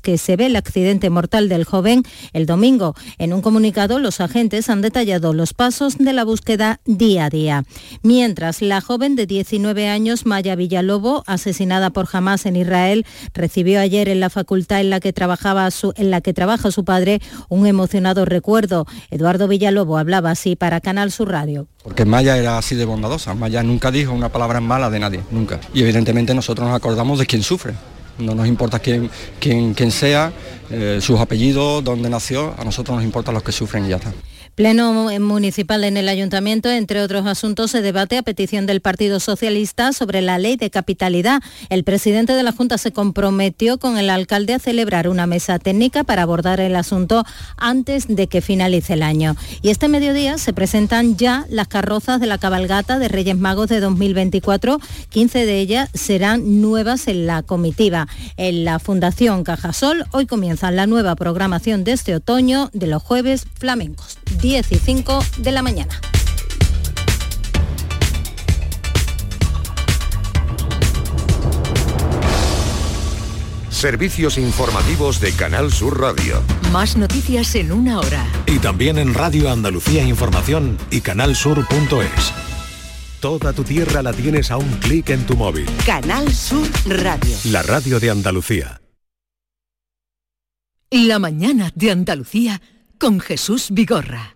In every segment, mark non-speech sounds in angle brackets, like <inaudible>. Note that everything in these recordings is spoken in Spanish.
que se ve el accidente mortal del joven el domingo. En un comunicado, los agentes han detallado los pasos de la búsqueda día a día. Mientras, la joven de 19 años, Maya Villalobo, asesinada por Hamas en Israel, recibió ayer en la facultad en la que, trabajaba su, en la que trabaja su padre un emocionado recuerdo. Eduardo Villalobo hablaba así para Canal Sur Radio. Porque Maya era así de bondadosa. Maya nunca dijo una palabra mala de nadie, nunca. Y evidentemente nosotros nos acordamos de quien sufre no nos importa quién, quién, quién sea, eh, sus apellidos, dónde nació, a nosotros nos importa los que sufren y ya está. Pleno municipal en el ayuntamiento, entre otros asuntos, se debate a petición del Partido Socialista sobre la ley de capitalidad. El presidente de la Junta se comprometió con el alcalde a celebrar una mesa técnica para abordar el asunto antes de que finalice el año. Y este mediodía se presentan ya las carrozas de la cabalgata de Reyes Magos de 2024. 15 de ellas serán nuevas en la comitiva. En la Fundación Cajasol hoy comienza la nueva programación de este otoño de los jueves flamencos. 10 y 5 de la mañana. Servicios informativos de Canal Sur Radio. Más noticias en una hora. Y también en Radio Andalucía Información y canalsur.es. Toda tu tierra la tienes a un clic en tu móvil. Canal Sur Radio. La radio de Andalucía. La mañana de Andalucía con Jesús Vigorra.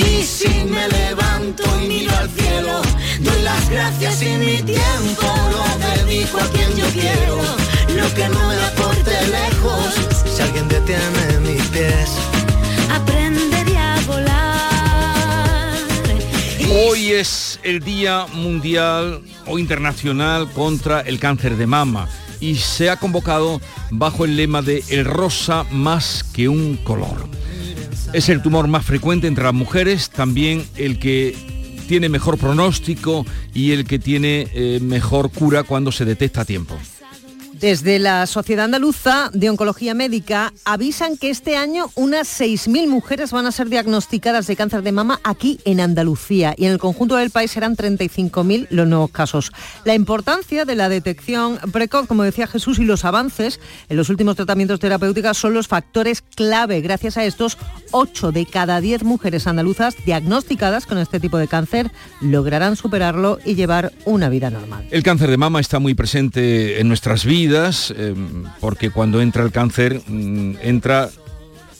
Y si me levanto y miro al cielo, doy las gracias y mi tiempo lo dedico a quien yo quiero. Lo que no me aporte lejos, si alguien detiene mis pies, aprenderé a volar. Hoy es el Día Mundial o Internacional contra el Cáncer de Mama y se ha convocado bajo el lema de El rosa más que un color. Es el tumor más frecuente entre las mujeres, también el que tiene mejor pronóstico y el que tiene eh, mejor cura cuando se detecta a tiempo. Desde la Sociedad Andaluza de Oncología Médica avisan que este año unas 6.000 mujeres van a ser diagnosticadas de cáncer de mama aquí en Andalucía y en el conjunto del país serán 35.000 los nuevos casos. La importancia de la detección precoz, como decía Jesús, y los avances en los últimos tratamientos terapéuticos son los factores clave. Gracias a estos, 8 de cada 10 mujeres andaluzas diagnosticadas con este tipo de cáncer lograrán superarlo y llevar una vida normal. El cáncer de mama está muy presente en nuestras vidas eh, porque cuando entra el cáncer mm, entra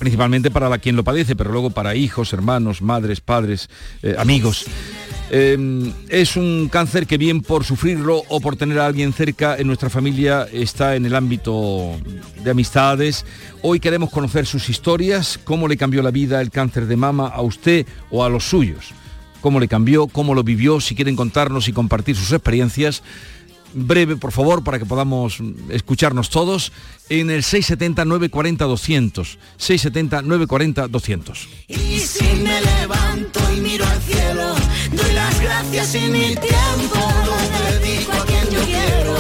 principalmente para la quien lo padece, pero luego para hijos, hermanos, madres, padres, eh, amigos. Eh, es un cáncer que bien por sufrirlo o por tener a alguien cerca en nuestra familia está en el ámbito de amistades. Hoy queremos conocer sus historias, cómo le cambió la vida el cáncer de mama a usted o a los suyos. Cómo le cambió, cómo lo vivió, si quieren contarnos y compartir sus experiencias breve, por favor, para que podamos escucharnos todos, en el 670-940-200. 670-940-200. Y si me levanto y miro al cielo, doy las gracias y mi tiempo lo dedico a quien yo quiero.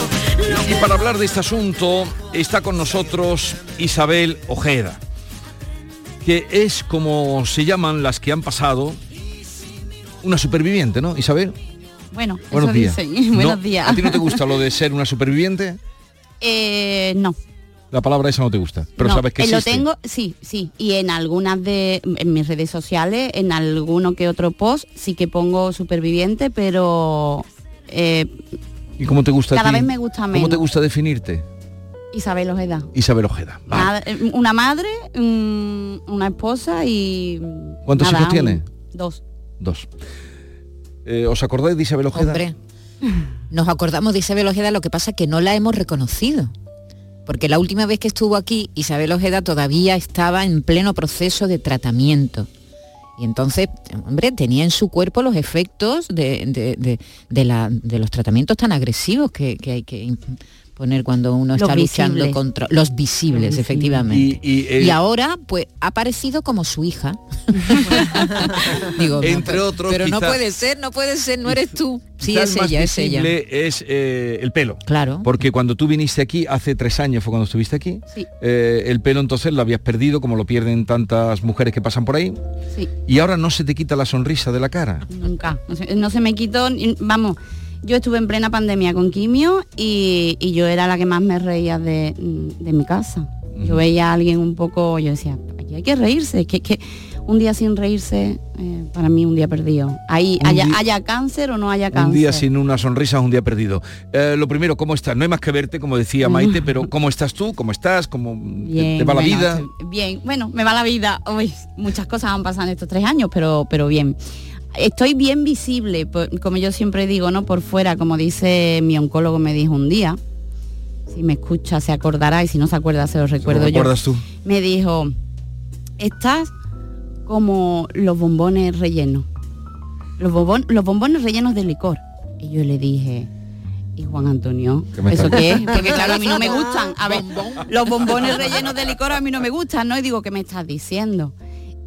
Y para hablar de este asunto está con nosotros Isabel Ojeda, que es como se llaman las que han pasado una superviviente, ¿no, Isabel? Bueno, Buenos eso días. dicen. <laughs> Buenos días. ¿A ti no te gusta lo de ser una superviviente? <laughs> Eh, no. La palabra esa no te gusta, pero no, sabes que eh, lo existe. tengo, sí, sí. Y en algunas de en mis redes sociales, en alguno que otro post, sí que pongo superviviente, pero eh, ¿Y cómo te gusta a cada ti? vez me gusta ¿Cómo menos. te gusta definirte? Isabel Ojeda. Isabel Ojeda. Vale. Nada, eh, una madre, mm, una esposa y... ¿Cuántos nada, hijos tiene? Dos. Dos. Eh, ¿Os acordáis de Isabel Ojeda? Hombre, nos acordamos de Isabel Ojeda, lo que pasa es que no la hemos reconocido. Porque la última vez que estuvo aquí, Isabel Ojeda todavía estaba en pleno proceso de tratamiento. Y entonces, hombre, tenía en su cuerpo los efectos de, de- de- los tratamientos tan agresivos que, que hay que poner cuando uno Los está luchando contra los visibles, efectivamente. Y, y, Y, eh, ahora, pues, ha parecido como su hija. <laughs> Digo, Entre otros, Pero no puede ser, no puede ser, no eres tú. Sí, es ella, es ella. es eh, el pelo. Claro. Porque cuando tú viniste aquí, hace tres años fue cuando estuviste aquí, Sí. eh, el pelo entonces lo habías perdido, como lo pierden tantas mujeres que pasan por ahí, Sí, y ahora no se te quita la sonrisa de la cara. nunca. No se, no se me quitó, vamos, yo estuve en plena pandemia con quimio y, y yo era la que más me reía de, de mi casa. Yo veía a alguien un poco, yo decía, aquí hay que reírse, que, que un día sin reírse, eh, para mí un día perdido. Ahí, haya, día- haya cáncer o no haya cáncer. Un día sin una sonrisa es un día perdido. Eh, lo primero, ¿cómo estás? No hay más que verte, como decía Maite, pero <laughs> ¿cómo estás tú? ¿Cómo estás? ¿Cómo te- Bien, te va la vida? Bien, bueno, me va la vida. Uy, muchas cosas han pasado en estos tres años, pero, pero bien. Estoy bien visible, por- como yo siempre digo, ¿no? Por fuera, como dice mi oncólogo me dijo un día. Si me escucha se acordará y si no se acuerda se lo recuerdo ¿Lo yo. tú? Me dijo, estás como los bombones rellenos. Los, bombon- los bombones rellenos de licor. Y yo le dije, ¿y Juan Antonio? ¿Qué me ¿Eso qué es? <laughs> Porque claro, a mí no me gustan. A ver, los bombones rellenos de licor a mí no me gustan, ¿no? Y digo, ¿qué me estás diciendo?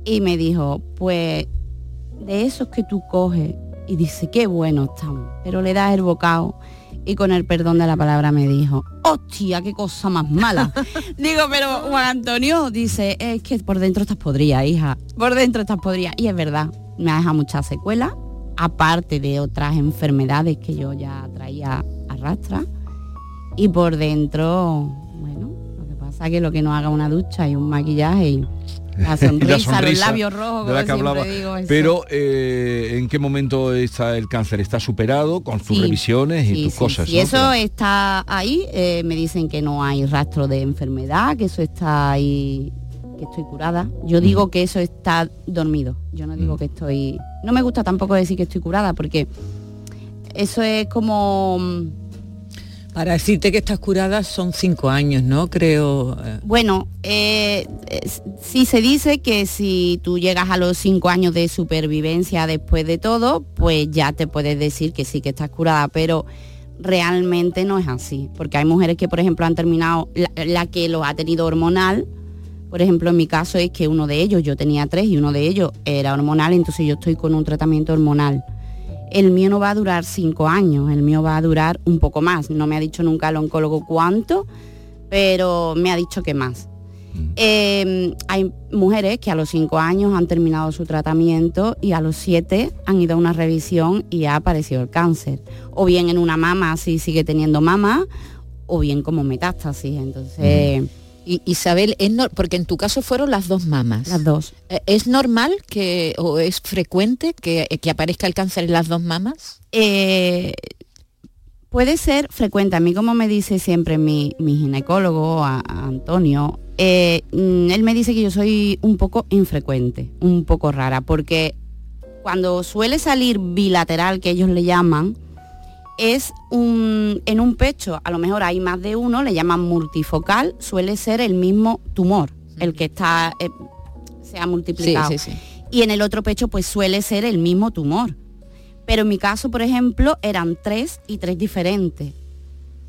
Y me dijo, pues de esos que tú coges y dice, qué bueno están, pero le das el bocado y con el perdón de la palabra me dijo, hostia, qué cosa más mala. <laughs> Digo, pero Juan Antonio dice, es que por dentro estás podrida, hija, por dentro estás podrida. Y es verdad, me ha dejado muchas secuelas, aparte de otras enfermedades que yo ya traía a rastra. Y por dentro, bueno, lo que pasa es que lo que no haga una ducha y un maquillaje y la <laughs> Y sonrisa, los labios rojos, de la que hablaba. Pero eh, ¿en qué momento está el cáncer? ¿Está superado con tus Sí, revisiones y Sí, tus sí, cosas? ¿no? eso Pero- está ahí, eh, me dicen que no hay rastro de enfermedad, que eso está ahí, que estoy curada. Yo digo que eso está dormido. Yo no digo que estoy. No me gusta tampoco decir que estoy curada, porque eso es como. Para decirte que estás curada son cinco años, ¿no? Creo. eh, Bueno, eh, eh, sí se dice que si tú llegas a los cinco años de supervivencia después de todo, pues ya te puedes decir que sí que estás curada, pero realmente no es así, porque hay mujeres que, por ejemplo, han terminado, la, la que lo ha tenido hormonal, por ejemplo, en mi caso es que uno de ellos, yo tenía tres y uno de ellos era hormonal, entonces yo estoy con un tratamiento hormonal. El mío no va a durar cinco años, el mío va a durar un poco más. No me ha dicho nunca el oncólogo cuánto, pero me ha dicho que más. Eh, hay mujeres que a los cinco años han terminado su tratamiento y a los siete han ido a una revisión y ha aparecido el cáncer. O bien en una mama si sigue teniendo mama, o bien como metástasis. Entonces, Y, Isabel, es no- porque en tu caso fueron las dos mamas. las dos. Eh, ¿Es normal que, o es frecuente que, que aparezca el cáncer en las dos mamas? Eh, puede ser frecuente. A mí, como me dice siempre mi, mi ginecólogo, a- a Antonio, eh, mm, él me dice que yo soy un poco infrecuente, un poco rara, porque cuando suele salir bilateral, que ellos le llaman, es un, en un pecho, a lo mejor hay más de uno, le llaman multifocal, suele ser el mismo tumor, el que está, eh, se ha multiplicado sí, sí. y en el otro pecho pues suele ser el mismo tumor. Pero en mi caso, por ejemplo, eran tres y tres diferentes.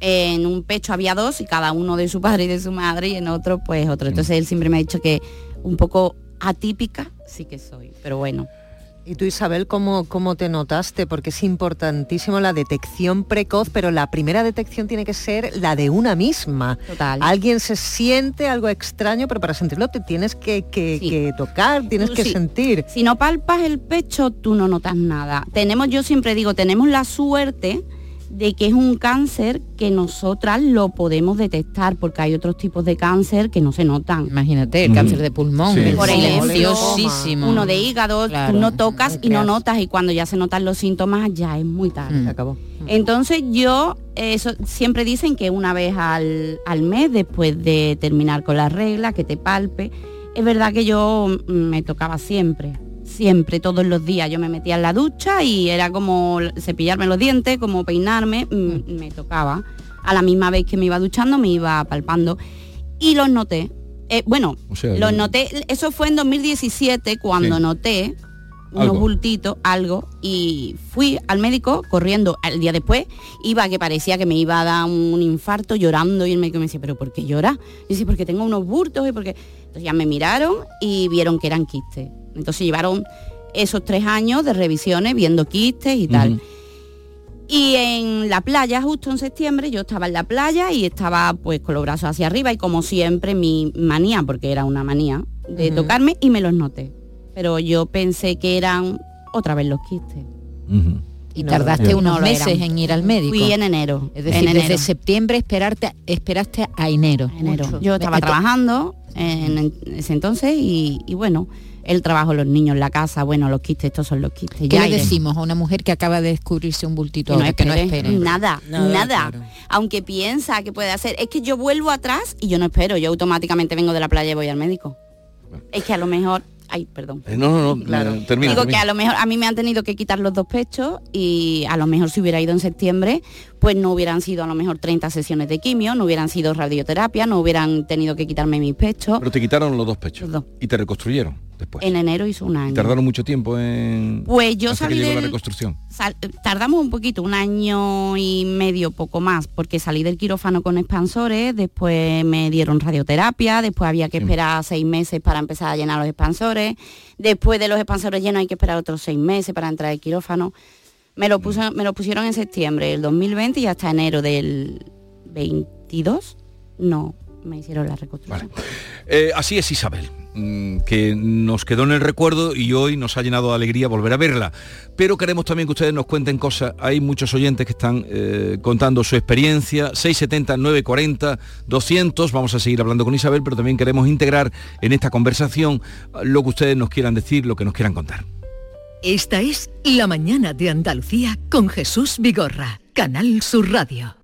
En un pecho había dos y cada uno de su padre y de su madre y en otro pues otro. Entonces él siempre me ha dicho que un poco atípica sí que soy, pero bueno. Y tú, Isabel, ¿cómo, ¿cómo te notaste? Porque es importantísimo la detección precoz, pero la primera detección tiene que ser la de una misma. Total. Alguien se siente algo extraño, pero para sentirlo te tienes que, que- Sí. que tocar, tienes Tú que sí. sentir. Si no palpas el pecho, tú no notas nada. Tenemos, yo siempre digo, tenemos la suerte de que es un cáncer que nosotras lo podemos detectar, porque hay otros tipos de cáncer que no se notan. Imagínate, el Mm. cáncer de pulmón, Sí. el Por ejemplo. Uno de hígado, Claro, tú no tocas y no notas y cuando ya se notan los síntomas ya es muy tarde. Mm. Acabó. Entonces yo, eso siempre dicen que una vez al, al mes, después de terminar con la regla, que te palpe. Es verdad que yo mm, me tocaba siempre, siempre, todos los días. Yo me metía en la ducha y era como cepillarme los dientes, como peinarme, mm, me tocaba. A la misma vez que me iba duchando, me iba palpando. Y los noté. Eh, bueno, O sea, los noté, eso fue en 2017 cuando Sí. noté unos Algo. bultitos, algo, y fui al médico corriendo al día después, iba que parecía que me iba a dar un infarto llorando y el médico me decía, pero ¿por qué llora? Y dice, porque tengo unos bultos y porque... Entonces ya me miraron y vieron que eran quistes. Entonces llevaron esos tres años de revisiones viendo quistes y tal. Y en la playa, justo en septiembre, yo estaba en la playa y estaba pues con los brazos hacia arriba y como siempre mi manía, porque era una manía, de tocarme y me los noté. Pero yo pensé que eran otra vez los quistes. Y No, tardaste no unos meses eran. en ir al médico. Fui en enero. Es decir, en desde enero. septiembre esperarte, esperaste a enero. enero. Yo estaba trabajando en, en ese entonces y, y bueno, el trabajo, los niños, la casa, bueno, los quistes, estos son los quistes. ¿Qué ya le iré. decimos a una mujer que acaba de descubrirse un bultito Que no ahora? que no espere. Nada, Nada, nada. claro. Aunque piensa que puede hacer. Es que yo vuelvo atrás y yo no espero. Yo automáticamente vengo de la playa y voy al médico. Es que a lo mejor. Ay, perdón. Eh, no, no, no, Claro. eh, termina. Digo termina. que a lo mejor a mí me han tenido que quitar los dos pechos y a lo mejor si hubiera ido en septiembre, pues no hubieran sido a lo mejor 30 sesiones de quimio, no hubieran sido radioterapia, no hubieran tenido que quitarme mis pechos. Pero te quitaron los dos pechos. Los dos. Y te reconstruyeron después. En enero hizo un año. tardaron mucho tiempo en... Pues yo salí llegó la del- reconstrucción. Sal- tardamos un poquito, un año y medio, poco más, porque salí del quirófano con expansores, después me dieron radioterapia, después había que esperar seis meses para empezar a llenar los expansores, después de los expansores llenos hay que esperar otros seis meses para entrar al quirófano. Me lo, puso- me lo pusieron en septiembre del 2020 y hasta enero del 22 no me hicieron la reconstrucción. Eh, así es Isabel, mm, que nos quedó en el recuerdo y hoy nos ha llenado de alegría volver a verla. Pero queremos también que ustedes nos cuenten cosas. Hay muchos oyentes que están eh, contando su experiencia. 670, 940, 200. Vamos a seguir hablando con Isabel, pero también queremos integrar en esta conversación lo que ustedes nos quieran decir, lo que nos quieran contar. Esta es La Mañana de Andalucía con Jesús Vigorra, Canal Sur Radio.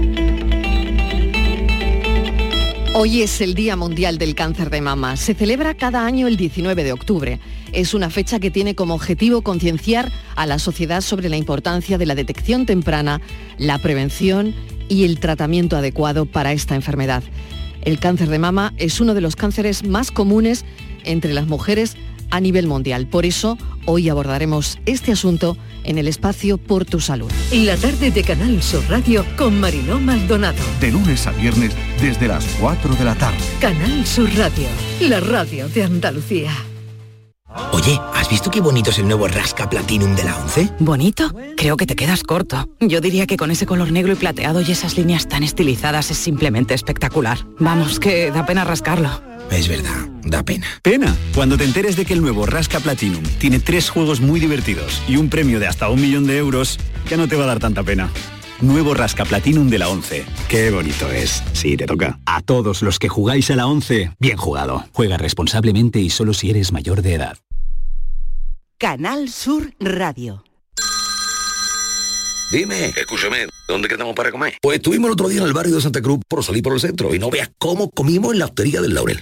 Hoy es el Día Mundial del Cáncer de Mama. Se celebra cada año el 19 de octubre. Es una fecha que tiene como objetivo concienciar a la sociedad sobre la importancia de la detección temprana, la prevención y el tratamiento adecuado para esta enfermedad. El cáncer de mama es uno de los cánceres más comunes entre las mujeres a nivel mundial. Por eso, hoy abordaremos este asunto en el espacio Por tu Salud. La tarde de Canal Sur Radio con Mariló Maldonado. De lunes a viernes desde las 4 de la tarde. Canal Sur Radio, la radio de Andalucía. Oye, ¿has visto qué bonito es el nuevo Rasca Platinum de la 11? ¿Bonito? Creo que te quedas corto. Yo diría que con ese color negro y plateado y esas líneas tan estilizadas es simplemente espectacular. Vamos, que da pena rascarlo. Es verdad, da pena. Pena, cuando te enteres de que el nuevo Rasca Platinum tiene tres juegos muy divertidos y un premio de hasta un millón de euros, ya no te va a dar tanta pena. Nuevo Rasca Platinum de la 11. Qué bonito es. Sí, te toca. A todos los que jugáis a la 11, bien jugado. Juega responsablemente y solo si eres mayor de edad. Canal Sur Radio. Dime, escúchame, ¿dónde quedamos para comer? Pues estuvimos el otro día en el barrio de Santa Cruz por salir por el centro y no veas cómo comimos en la hostería del Laurel.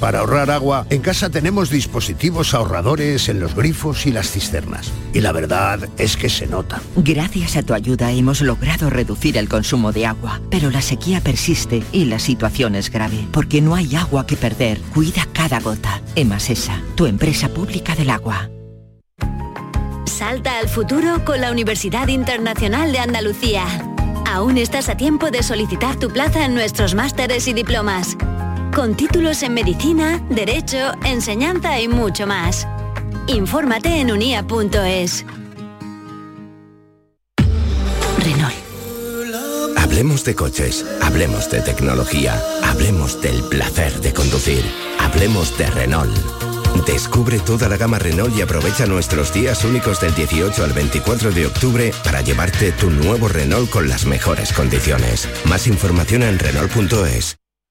Para ahorrar agua, en casa tenemos dispositivos ahorradores en los grifos y las cisternas. Y la verdad es que se nota. Gracias a tu ayuda hemos logrado reducir el consumo de agua, pero la sequía persiste y la situación es grave, porque no hay agua que perder. Cuida cada gota. Emasesa, tu empresa pública del agua. Salta al futuro con la Universidad Internacional de Andalucía. Aún estás a tiempo de solicitar tu plaza en nuestros másteres y diplomas. Con títulos en medicina, derecho, enseñanza y mucho más. Infórmate en unia.es. Renault. Hablemos de coches, hablemos de tecnología, hablemos del placer de conducir, hablemos de Renault. Descubre toda la gama Renault y aprovecha nuestros días únicos del 18 al 24 de octubre para llevarte tu nuevo Renault con las mejores condiciones. Más información en Renault.es.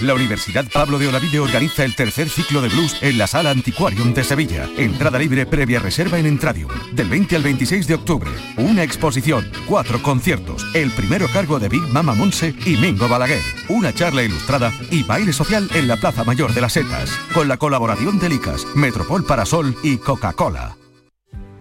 La Universidad Pablo de Olavide organiza el tercer ciclo de blues en la Sala Antiquarium de Sevilla. Entrada libre previa reserva en Entradium. Del 20 al 26 de octubre. Una exposición, cuatro conciertos. El primero cargo de Big Mama Monse y Mingo Balaguer. Una charla ilustrada y baile social en la Plaza Mayor de las Setas. Con la colaboración de Licas, Metropol Parasol y Coca-Cola.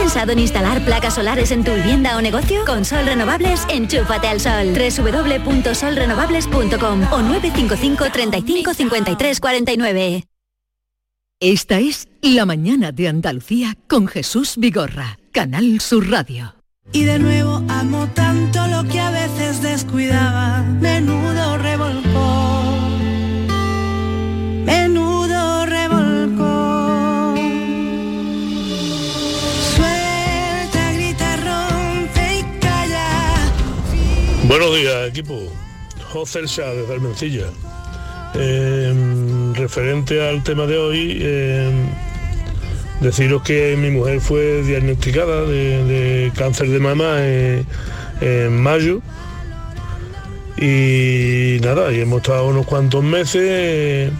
¿Has pensado en instalar placas solares en tu vivienda o negocio? Con Sol Renovables, enchúfate al sol. www.solrenovables.com o 955 35 53 49. Esta es La mañana de Andalucía con Jesús Vigorra, Canal Sur Radio. Y de nuevo amo tanto lo que a veces descuidaba. Menudo Buenos días, equipo. José Elsa, desde Almencilla. Eh, referente al tema de hoy, eh, deciros que mi mujer fue diagnosticada de, de cáncer de mama en, mayo. Y nada, y hemos estado unos cuantos meses.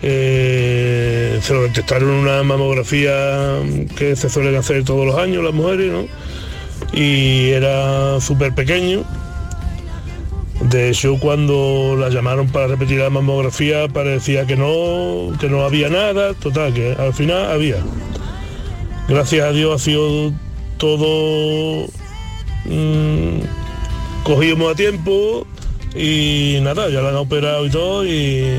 eh, se lo detectaron una mamografía que se suelen hacer todos los años las mujeres. Y era súper pequeño. De hecho, cuando la llamaron para repetir la mamografía parecía que no, que no había nada, total, que al final había. Gracias a Dios ha sido todo mm, cogimos a tiempo y nada, ya la han operado y todo y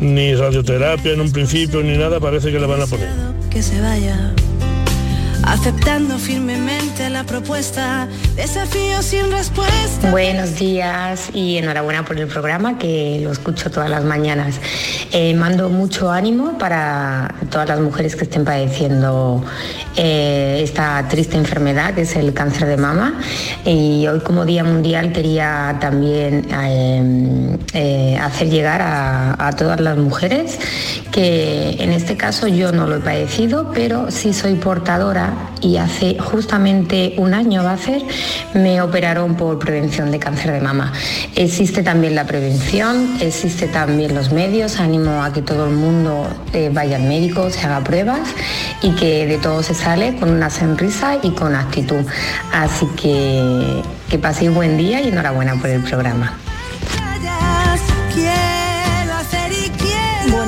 ni radioterapia en un principio ni nada parece que le van a poner. que se vaya. Aceptando firmemente propuesta, desafío sin respuesta. Buenos días y enhorabuena por el programa que lo escucho todas las mañanas. Eh, mando mucho ánimo para todas las mujeres que estén padeciendo eh, esta triste enfermedad que es el cáncer de mama. Y hoy como Día Mundial quería también eh, hacer llegar a, a todas las mujeres que en este caso yo no lo he padecido, pero sí soy portadora y hace justamente un año va a ser, me operaron por prevención de cáncer de mama. Existe también la prevención, existe también los medios, animo a que todo el mundo eh, vaya al médico, se haga pruebas y que de todo se sale con una sonrisa y con actitud. Así que que paséis buen día y enhorabuena por el programa.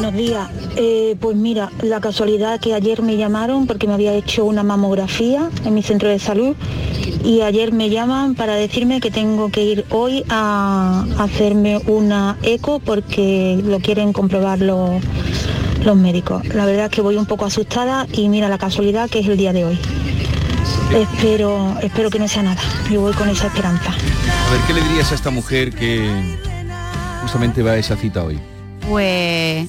Buenos días. Eh, pues mira, la casualidad que ayer me llamaron porque me había hecho una mamografía en mi centro de salud y ayer me llaman para decirme que tengo que ir hoy a hacerme una eco porque lo quieren comprobar los, los médicos. La verdad es que voy un poco asustada y mira la casualidad que es el día de hoy. Espero, espero que no sea nada. Yo voy con esa esperanza. A ver, ¿qué le dirías a esta mujer que justamente va a esa cita hoy? Pues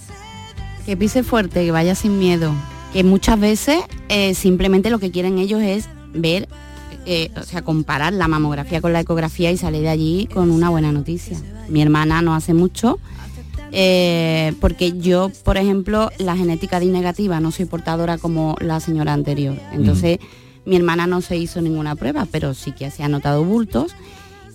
que pise fuerte, que vaya sin miedo. Que muchas veces eh, simplemente lo que quieren ellos es ver, eh, o sea, comparar la mamografía con la ecografía y salir de allí con una buena noticia. Mi hermana no hace mucho Eh, porque yo, por ejemplo, la genética de negativa no soy portadora como la señora anterior. Entonces, mi hermana no se hizo ninguna prueba, pero sí que se ha notado bultos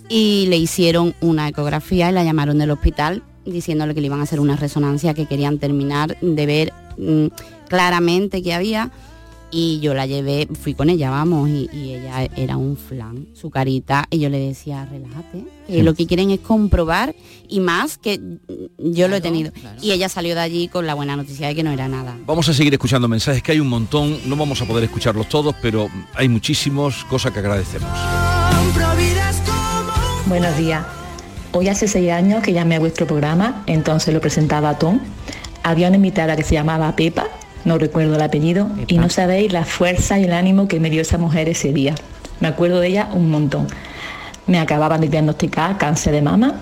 y le hicieron una ecografía y la llamaron del hospital diciéndole que le iban a hacer una resonancia que querían terminar de ver mm, claramente que había y yo la llevé, fui con ella, vamos, y, ella era un flan, su carita, y yo le decía, relájate, que lo que quieren es comprobar, y más que yo lo he tenido. Y ella salió de allí con la buena noticia de que no era nada. Vamos a seguir escuchando mensajes, que hay un montón, no vamos a poder escucharlos todos, pero hay muchísimos, cosas que agradecemos. Buenos días. Hoy hace seis años que llamé a vuestro programa, entonces lo presentaba Tom. Había una invitada que se llamaba Pepa, no recuerdo el apellido, y no sabéis la fuerza y el ánimo que me dio esa mujer ese día. Me acuerdo de ella un montón. Me acababan de diagnosticar cáncer de mama,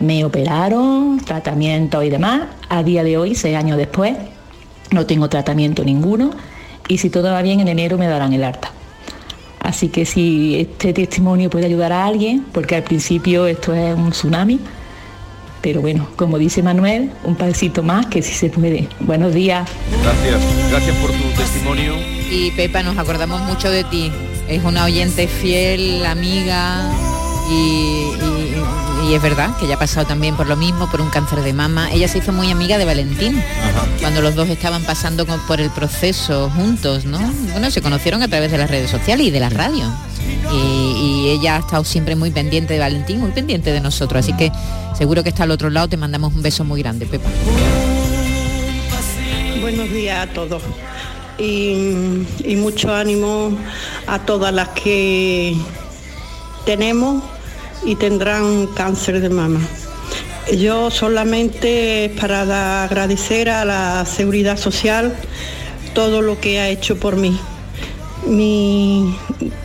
me operaron, tratamiento y demás. A día de hoy, seis años después, no tengo tratamiento ninguno y si todo va bien en enero me darán el alta. Así que si este testimonio puede ayudar a alguien, porque al principio esto es un tsunami, pero bueno, como dice Manuel, un pasito más que si se puede. Buenos días. Gracias, gracias por tu testimonio. Y Pepa, nos acordamos mucho de ti. Es una oyente fiel, amiga y y es verdad que ella ha pasado también por lo mismo, por un cáncer de mama. Ella se hizo muy amiga de Valentín, cuando los dos estaban pasando por el proceso juntos, ¿no? Bueno, se conocieron a través de las redes sociales y de la radio. Y, ella ha estado siempre muy pendiente de Valentín, muy pendiente de nosotros. Así que seguro que está al otro lado. Te mandamos un beso muy grande, Pepa. Buenos días a todos. Y, y mucho ánimo a todas las que tenemos y tendrán cáncer de mama. Yo solamente para agradecer a la Seguridad Social todo lo que ha hecho por mí.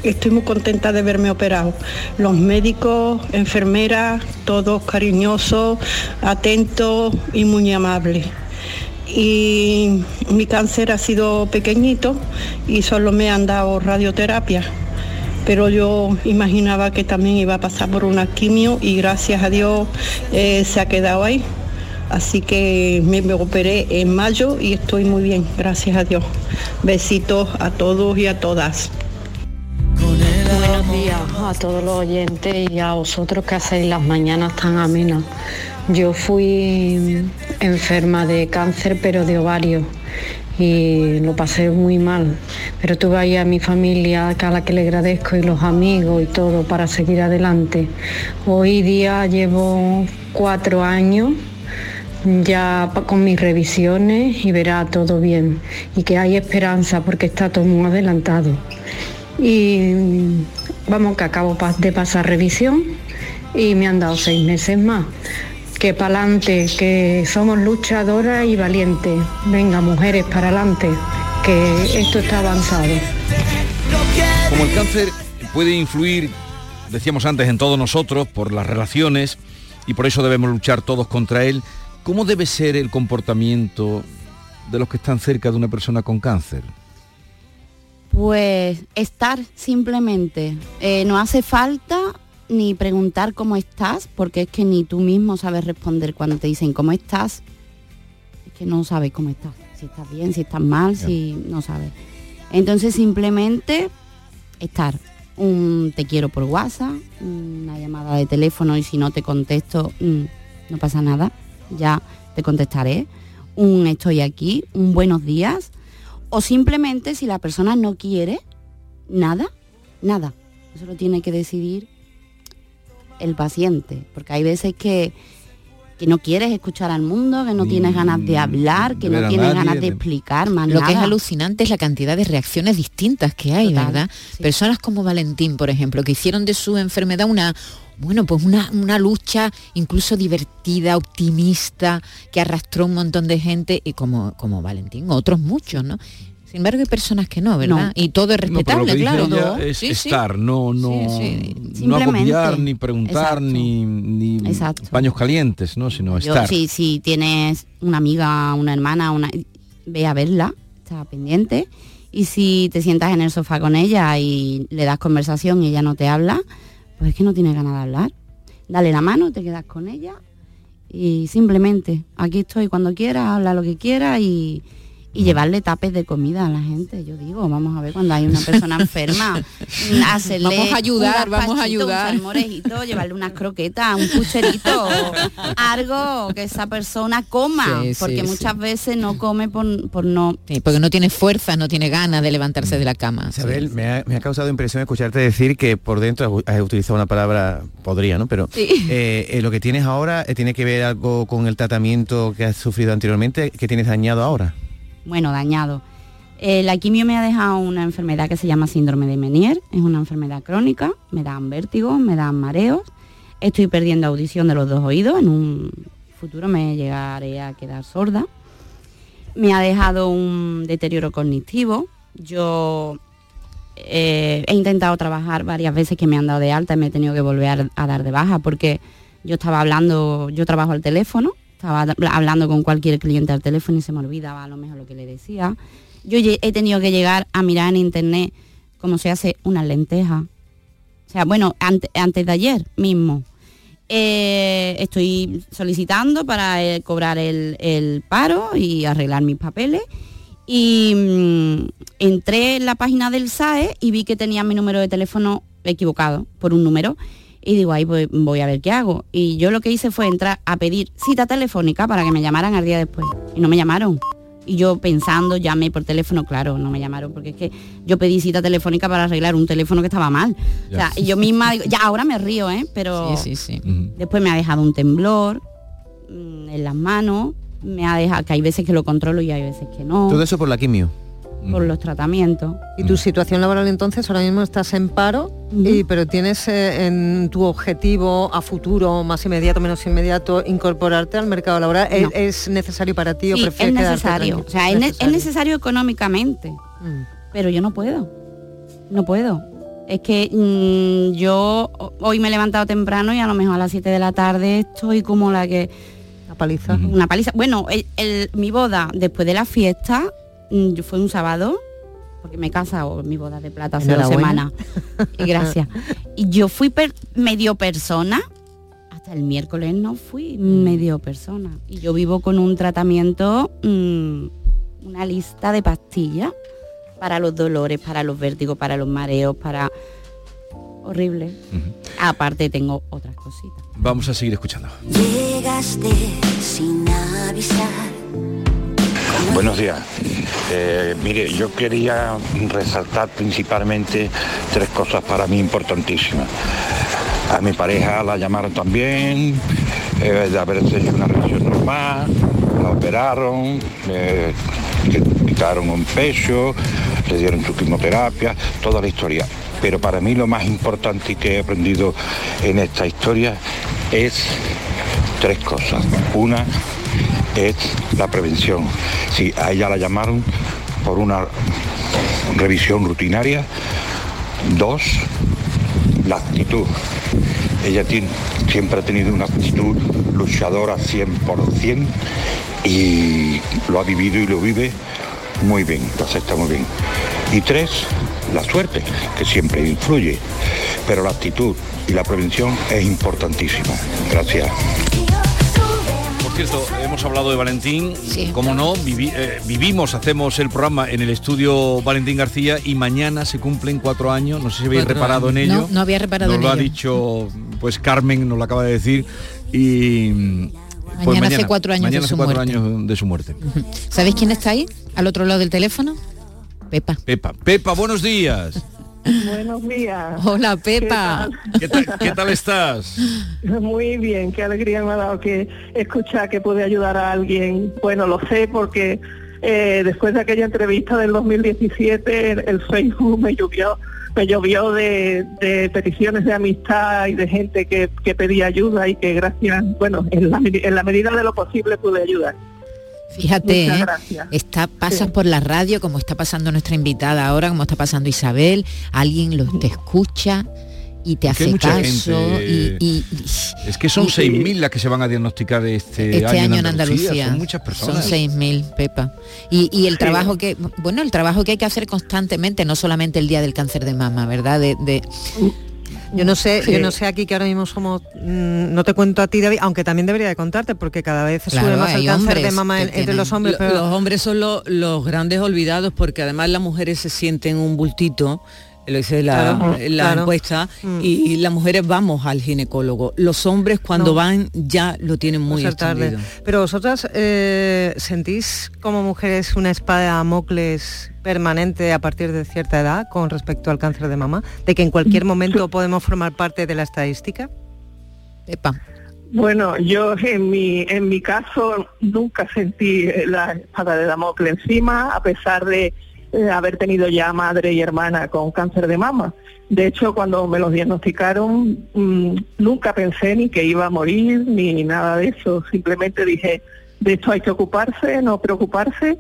estoy muy contenta de verme operado. Los médicos, enfermeras, todos cariñosos, atentos y muy amables. Y mi cáncer ha sido pequeñito y solo me han dado radioterapia pero yo imaginaba que también iba a pasar por una quimio y gracias a Dios eh, se ha quedado ahí. Así que me, operé en mayo y estoy muy bien, gracias a Dios. Besitos a todos y a todas. Buenos días a todos los oyentes y a vosotros que hacéis las mañanas tan amenas. Yo fui enferma de cáncer pero de ovario y lo pasé muy mal. Pero tuve ahí a mi familia, a la que le agradezco, y los amigos y todo para seguir adelante. Hoy día llevo cuatro años ya con mis revisiones y verá todo bien y que hay esperanza porque está todo muy adelantado. Y vamos que acabo de pasar revisión y me han dado seis meses más que para adelante, que somos luchadoras y valientes. Venga, mujeres, para adelante, que esto está avanzado. Como el cáncer puede influir, decíamos antes, en todos nosotros por las relaciones y por eso debemos luchar todos contra él, ¿cómo debe ser el comportamiento de los que están cerca de una persona con cáncer? Pues estar simplemente. Eh, no hace falta ni preguntar cómo estás, porque es que ni tú mismo sabes responder cuando te dicen cómo estás. Es que no sabes cómo estás. Si estás bien, si estás mal, si no sabes. Entonces simplemente estar. Un te quiero por WhatsApp, una llamada de teléfono y si no te contesto, mm, no pasa nada. Ya te contestaré. Un estoy aquí, un buenos días. O simplemente si la persona no quiere nada, nada. Eso lo tiene que decidir el paciente, porque hay veces que, que no quieres escuchar al mundo, que no tienes ganas de hablar, que no tienes ganas de explicar más Lo que es alucinante es la cantidad de reacciones distintas que hay, ¿verdad? Personas como Valentín, por ejemplo, que hicieron de su enfermedad una bueno, pues una, una, lucha incluso divertida, optimista, que arrastró un montón de gente, y como, como Valentín, otros muchos, ¿no? Sin embargo, hay personas que no, ¿verdad? Y todo es respetable, claro. es estar, no, no, no agobiar, ni preguntar, ni, ni paños calientes, ¿no? Sino estar. Si, si tienes una amiga, una hermana, una ve a verla, está pendiente. Y si te sientas en el sofá con ella y le das conversación y ella no te habla, pues es que no tiene ganas de hablar. Dale la mano, te quedas con ella Y simplemente, aquí estoy cuando quiera, habla lo que quiera y, y llevarle tapes de comida a la gente. Yo digo, vamos a ver cuando hay una persona <laughs> enferma, hacerle Vamos a ayudar, vamos a ayudar. Un llevarle unas croquetas, un pucherito, algo que esa persona coma, Sí, porque sí. muchas veces no come por, por no... Sí, porque no tiene fuerza, no tiene ganas de levantarse de la cama. Isabel, me, ha, me ha causado impresión escucharte decir que por dentro has, has utilizado una palabra, podría, ¿no? Pero Sí. eh, eh, lo que tienes ahora eh, tiene que ver algo con el tratamiento que has sufrido anteriormente, que tienes dañado ahora. Bueno, dañado. Eh, la quimio me ha dejado una enfermedad que se llama síndrome de Menier, es una enfermedad crónica, me dan vértigos, me dan mareos, estoy perdiendo audición de los dos oídos, en un futuro me llegaré a quedar sorda. Me ha dejado un deterioro cognitivo, yo eh, he intentado trabajar varias veces que me han dado de alta y me he tenido que volver a, dar de baja porque yo estaba hablando, yo trabajo al teléfono, estaba hablando con cualquier cliente al teléfono y se me olvidaba a lo mejor lo que le decía. Yo he tenido que llegar a mirar en internet cómo se hace una lenteja. O sea, bueno, ante- antes de ayer mismo. Eh, estoy solicitando para eh, cobrar el, el paro y arreglar mis papeles. Y mm, entré en la página del SAE y vi que tenía mi número de teléfono equivocado por un número. Y digo, ahí voy, voy a ver qué hago. Y yo lo que hice fue entrar a pedir cita telefónica para que me llamaran al día después. Y no me llamaron. Y yo pensando, llamé por teléfono, claro, no me llamaron, porque es que yo pedí cita telefónica para arreglar un teléfono que estaba mal. O sea, y yo misma digo, ya ahora me río, ¿eh? Pero Sí, sí, sí. después me ha dejado un temblor mm, en las manos, me ha dejado, que hay veces que lo controlo y hay veces que no, Todo eso por la quimio. Por los tratamientos. ¿Y tu situación laboral entonces ahora mismo estás en paro, y, pero tienes eh, en tu objetivo a futuro, más inmediato, menos inmediato, incorporarte al mercado laboral? ¿Es- No. ¿Es, necesario para ti o Sí, es prefieres quedarte necesario. O sea, es, ne- es necesario económicamente, Mm. pero yo no puedo. No puedo. Es que mm, yo ho- hoy me he levantado temprano y a lo mejor a las 7 de la tarde estoy como la que... Una paliza. Una paliza. Bueno, el- el- mi boda después de la fiesta fue un sábado, porque me he casado mi boda de plata hace dos semanas. <laughs> Y gracias. Y yo fui per- medio persona. Hasta el miércoles no fui medio persona. Y yo vivo con un tratamiento, mm, una lista de pastillas para los dolores, para los vértigos, para los mareos, para... Horrible. Aparte tengo otras cositas. Vamos a seguir escuchando. Llegaste sin avisar. Buenos días. Eh, mire, yo quería resaltar principalmente tres cosas para mí importantísimas. A mi pareja la llamaron también, eh, de haberse hecho una revisión normal, la operaron, eh, quitaron un peso, le dieron su quimioterapia, toda la historia. Pero para mí lo más importante que he aprendido en esta historia es tres cosas. Una es la prevención. Sí, a ella la llamaron por una revisión rutinaria. Dos, la actitud. Ella tiene- siempre ha tenido una actitud luchadora 100% y lo ha vivido y lo vive muy bien, lo acepta muy bien. Y tres, la suerte, que siempre influye, pero la actitud y la prevención es importantísima. Gracias. Cierto, hemos hablado de Valentín, como no, vivi- eh, vivimos, hacemos el programa en el estudio Valentín García y mañana se cumplen cuatro años, no sé si habéis Cuatro reparado en ello. No, no había reparado nos en lo ha ello. dicho pues Carmen, nos lo acaba de decir y pues Mañana hace cuatro años mañana de su cuatro muerte. años de su muerte. <laughs> ¿Sabéis quién está ahí? Al otro lado del teléfono. Pepa. Pepa, Pepa, buenos días. Buenos días. Hola, Pepa. ¿Qué tal, qué tal estás? Muy bien, qué alegría me ha dado que escuchar que puede ayudar a alguien. Bueno, lo sé porque eh, después de aquella entrevista del 2017 el, el Facebook me llovió, me llovió de, de peticiones de amistad y de gente que, que pedía ayuda y que gracias, bueno, en la, en la medida de lo posible pude ayudar. Fíjate, ¿eh? está pasas Sí. por la radio como está pasando nuestra invitada ahora, como está pasando Isabel, alguien lo te escucha y te hace caso gente- y, y- Es que son y- 6.000 las que se van a diagnosticar este, este año en Andalucía, Son muchas personas. Son 6.000, Pepa. Y, y el Sí. trabajo que, bueno, el trabajo que hay que hacer constantemente, no solamente el día del cáncer de mama, ¿verdad? De, de- Yo no sé, Sí. yo no sé aquí que ahora mismo somos, mm, no te cuento a ti David, aunque también debería de contarte porque cada vez Claro, sube más el cáncer de mama en- entre los hombres, Lo- pero Los hombres son lo- los grandes olvidados porque además las mujeres se sienten un bultito, lo dice la, Claro, la claro. encuesta, y las mujeres vamos al ginecólogo. Los hombres cuando No. van ya lo tienen muy tarde. Pero vosotras eh, sentís como mujeres una espada de Damocles permanente a partir de cierta edad con respecto al cáncer de mama, de que en cualquier momento podemos formar parte de la estadística. Epa. Bueno, yo en mi, en mi caso nunca sentí la espada de Damocles encima, a pesar de eh, haber tenido ya madre y hermana con cáncer de mama. De hecho, cuando me los diagnosticaron, mm, nunca pensé ni que iba a morir ni nada de eso. Simplemente dije, de esto hay que ocuparse, no preocuparse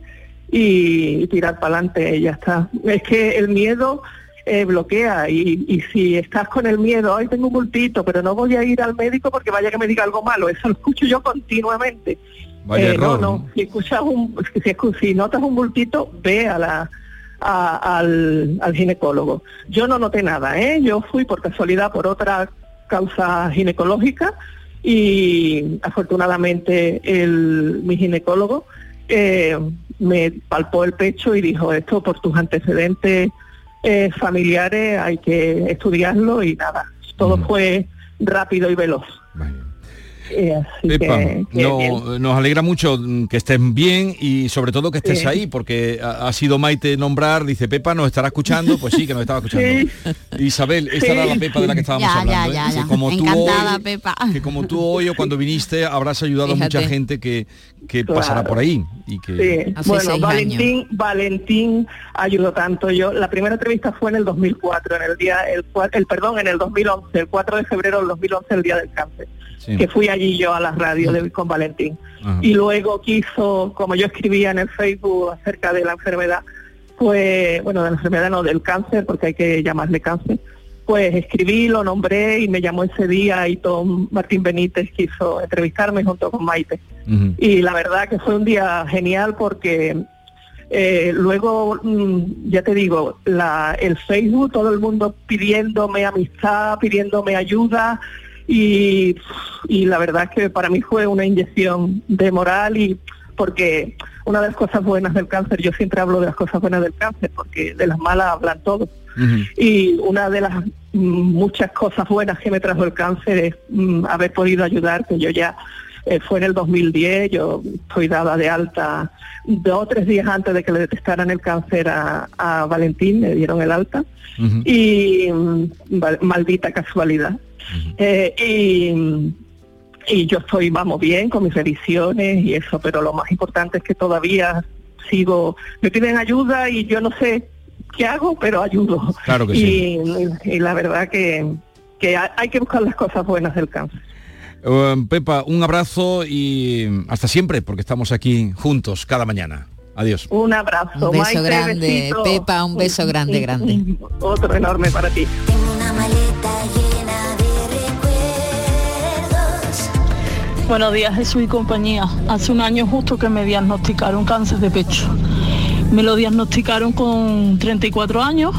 y, tirar para adelante, y ya está. Es que el miedo eh, bloquea y, y si estás con el miedo, ay, tengo un bultito, pero no voy a ir al médico porque vaya que me diga algo malo, eso lo escucho yo continuamente. Vaya Eh, error, no, ¿no? no, si escuchas un, si, si notas un bultito, ve a la a- al, al ginecólogo. Yo no noté nada, ¿eh? Yo fui por casualidad por otra causa ginecológica y afortunadamente el, mi ginecólogo eh, me palpó el pecho y dijo esto por tus antecedentes eh, familiares hay que estudiarlo y nada, todo fue rápido y veloz. Eh, así que- que no- nos alegra mucho mm, que estés bien y sobre todo que estés Sí. ahí, porque ha, ha sido Maite nombrar, dice Pepa, ¿nos estará escuchando? Pues sí, que nos estaba escuchando. Isabel, esta Sí. era la Pepa de la que estábamos Ya, ya, hablando. ¿eh? ya, Dice, ya. Como tú hoy- Pepa. que como tú hoy o cuando viniste habrás ayudado a mucha gente que, que Claro. pasará por ahí. Y que... Sí, bueno, Valentín, Valentín ayudó tanto. Yo la primera entrevista fue en el 2004, en el día, el, el perdón, en el 2011, el 4 de febrero del 2011, el día del cáncer, Sí. que fui allí yo a la radio de- con Valentín. Ajá. Y luego quiso, como yo escribía en el Facebook acerca de la enfermedad, pues, bueno, de la enfermedad no, del cáncer, porque hay que llamarle cáncer, pues escribí, lo nombré y me llamó ese día y Tom Martín Benítez quiso entrevistarme junto con Maite. Y la verdad que fue un día genial porque eh, luego, mm, ya te digo, la, el Facebook, todo el mundo pidiéndome amistad, pidiéndome ayuda y, y la verdad que para mí fue una inyección de moral y porque una de las cosas buenas del cáncer, yo siempre hablo de las cosas buenas del cáncer porque de las malas hablan todos. Y una de las mm, muchas cosas buenas que me trajo el cáncer es mm, haber podido ayudar, que yo ya eh, fue en el 2010, yo estoy dada de alta dos o tres días antes de que le detectaran el cáncer a, a Valentín, le dieron el alta, y mm, maldita casualidad. Eh, y, y yo estoy, vamos, bien con mis revisiones y eso, pero lo más importante es que todavía sigo, me piden ayuda y yo no sé qué hago, pero ayudo. Claro que y, sí. y- la verdad que, que hay que buscar las cosas buenas del cáncer. Eh, Pepa, un abrazo y hasta siempre, porque estamos aquí juntos cada mañana. Adiós. Un abrazo. Un beso Maite, grande, besito. Pepa, un beso <laughs> grande, grande. Otro enorme para ti. Buenos días Jesús y compañía. Hace un año justo que me diagnosticaron cáncer de pecho. Me lo diagnosticaron con 34 años.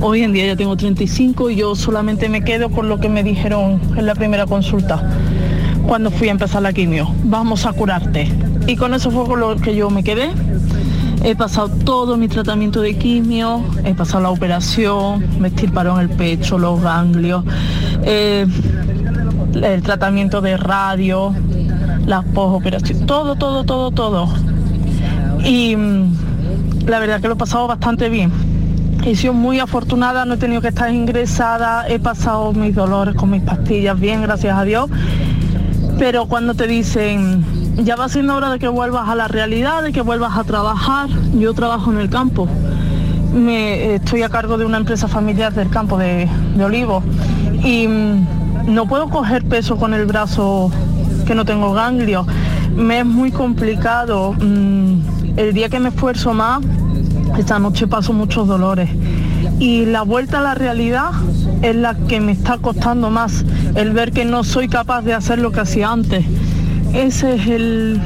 Hoy en día ya tengo 35 y yo solamente me quedo con lo que me dijeron en la primera consulta cuando fui a empezar la quimio. Vamos a curarte. Y con eso fue con lo que yo me quedé. He pasado todo mi tratamiento de quimio, he pasado la operación, me estirparon el pecho, los ganglios, eh, el tratamiento de radio, las posoperaciones, todo, todo, todo, todo. Y mm, la verdad que lo he pasado bastante bien. He sido muy afortunada, no he tenido que estar ingresada, he pasado mis dolores con mis pastillas bien, gracias a Dios. Pero cuando te dicen, ya va siendo hora de que vuelvas a la realidad, de que vuelvas a trabajar, yo trabajo en el campo. Me, estoy a cargo de una empresa familiar del campo de, de olivos y mm, no puedo coger peso con el brazo que no tengo ganglio. Me es muy complicado. mm, el día que me esfuerzo más, esta noche paso muchos dolores. Y la vuelta a la realidad es la que me está costando más, el ver que no soy capaz de hacer lo que hacía antes. Ese es el,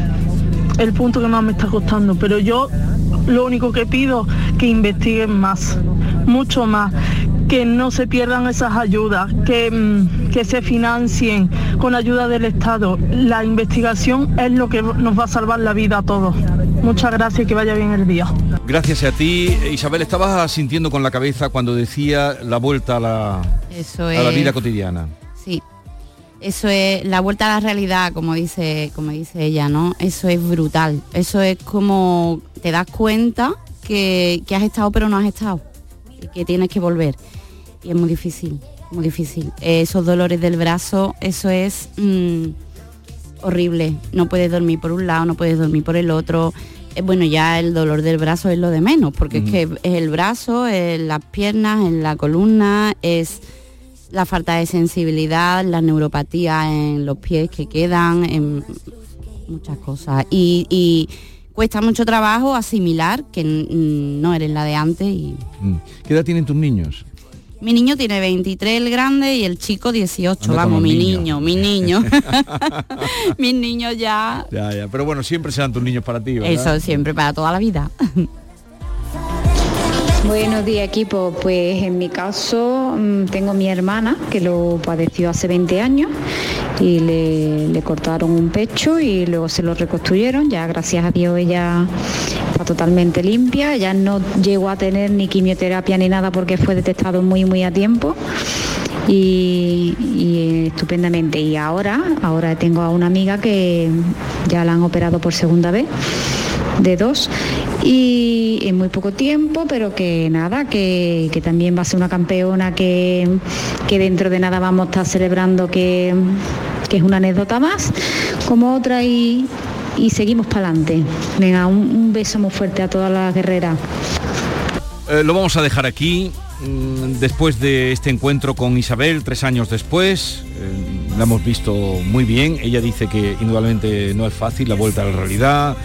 el punto que más me está costando. Pero yo lo único que pido que investiguen más, mucho más, que no se pierdan esas ayudas, que, mm, que se financien con ayuda del Estado. La investigación es lo que nos va a salvar la vida a todos. Muchas gracias y que vaya bien el día. Gracias a ti. Isabel, estabas sintiendo con la cabeza cuando decía la vuelta a la, Eso a la vida cotidiana. Sí. Eso es la vuelta a la realidad, como dice, como dice ella, ¿no? Eso es brutal. Eso es como te das cuenta que, que has estado pero no has estado. Y que tienes que volver. Y es muy difícil, muy difícil. Esos dolores del brazo, eso es mm, horrible. No puedes dormir por un lado, no puedes dormir por el otro. Eh, bueno, ya el dolor del brazo es lo de menos, porque es que es el brazo, es las piernas, en la columna, es la falta de sensibilidad, la neuropatía en los pies que quedan, en muchas cosas. Y, y cuesta mucho trabajo asimilar que no eres la de antes. Y Mm. ¿Qué edad tienen tus niños? Mi niño tiene 23 el grande y el chico 18. Anda Vamos, mi niño. niño, mi niño. <laughs> Mis niños ya. Ya, ya. Pero bueno, siempre serán tus niños para ti, ¿verdad? Eso siempre para toda la vida. Buenos días equipo, pues en mi caso mm, tengo mi hermana que lo padeció hace 20 años y le, le cortaron un pecho y luego se lo reconstruyeron, ya gracias a Dios ella está totalmente limpia, ya no llegó a tener ni quimioterapia ni nada porque fue detectado muy muy a tiempo. Y, y estupendamente. Y ahora, ahora tengo a una amiga que ya la han operado por segunda vez de dos y en muy poco tiempo, pero que nada, que, que también va a ser una campeona que, que dentro de nada vamos a estar celebrando que, que es una anécdota más, como otra y, y seguimos para adelante. Venga, un, beso muy fuerte a todas las guerreras. Eh, lo vamos a dejar aquí. mm, Después de este encuentro con Isabel, tres años después, eh, la hemos visto muy bien. Ella dice que indudablemente no es fácil la vuelta a la realidad,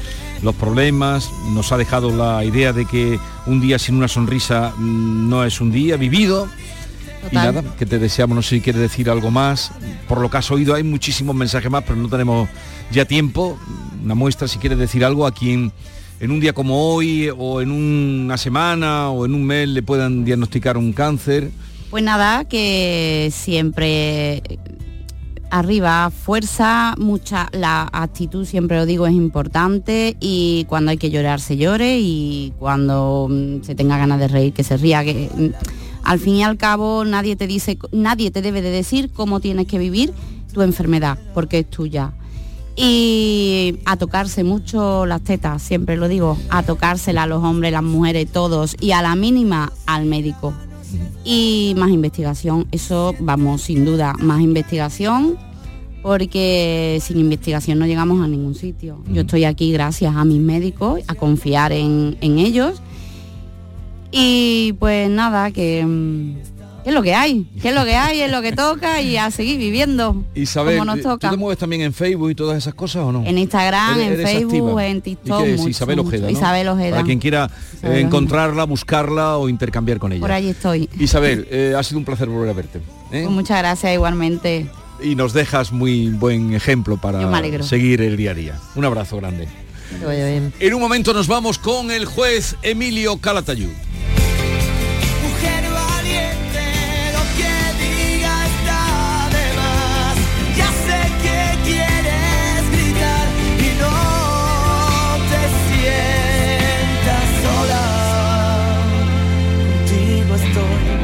los problemas. Nos ha dejado la idea de que un día sin una sonrisa mm, no es un día vivido. Y nada, que te deseamos, no sé si quieres decir algo más. Por lo que has oído hay muchísimos mensajes más, pero no tenemos ya tiempo. Una muestra, si quieres decir algo a quien en un día como hoy o en una semana o en un mes le puedan diagnosticar un cáncer. Pues nada, que siempre arriba, fuerza, mucha, la actitud siempre lo digo es importante y cuando hay que llorar se llore y cuando mm, se tenga ganas de reír que se ría, que mm, al fin y al cabo nadie te dice, nadie te debe de decir cómo tienes que vivir tu enfermedad, porque es tuya. Y a tocarse mucho las tetas, siempre lo digo, a tocársela a los hombres, las mujeres, todos, y a la mínima al médico y más investigación. Eso, vamos, sin duda, más investigación, porque sin investigación no llegamos a ningún sitio. Yo estoy aquí gracias a mis médicos, a confiar en, en ellos. Y pues nada, que, que es lo que hay, que es lo que hay, es lo que toca y a seguir viviendo Isabel, como nos eh, ¿tú toca. te mueves también en Facebook y todas esas cosas o no? En Instagram, ¿Eres- en Facebook, activa? en ¿Y TikTok. qué es? mucho, Isabel. Ojeda, ¿no? Isabel Ojeda. Para quien quiera eh, encontrarla, buscarla o intercambiar con ella. Por allí estoy. Isabel, eh, ha sido un placer volver a verte. ¿eh? Pues muchas gracias igualmente. Y nos dejas muy buen ejemplo para seguir el día a día. Un abrazo grande. En un momento nos vamos con el juez Emilio Calatayud.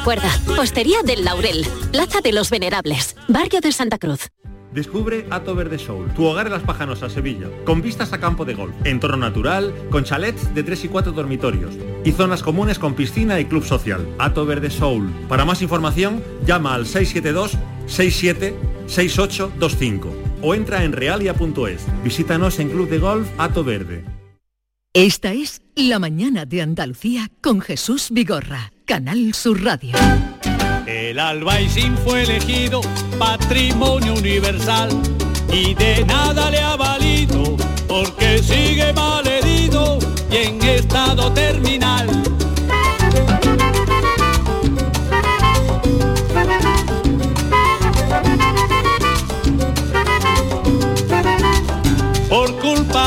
Recuerda, Hostería del Laurel, Plaza de los Venerables, Barrio de Santa Cruz. Descubre Ato Verde Soul, tu hogar en Las Pajanosas, Sevilla, con vistas a campo de golf, entorno natural, con chalets de 3 y 4 dormitorios y zonas comunes con piscina y club social. Ato Verde Soul. Para más información, llama al 672 67 6825 o entra en realia.es. Visítanos en Club de Golf Ato Verde. Esta es La mañana de Andalucía con Jesús Vigorra, Canal Sur Radio. El Albaicín fue elegido patrimonio universal y de nada le ha valido porque sigue mal herido y en estado terminal.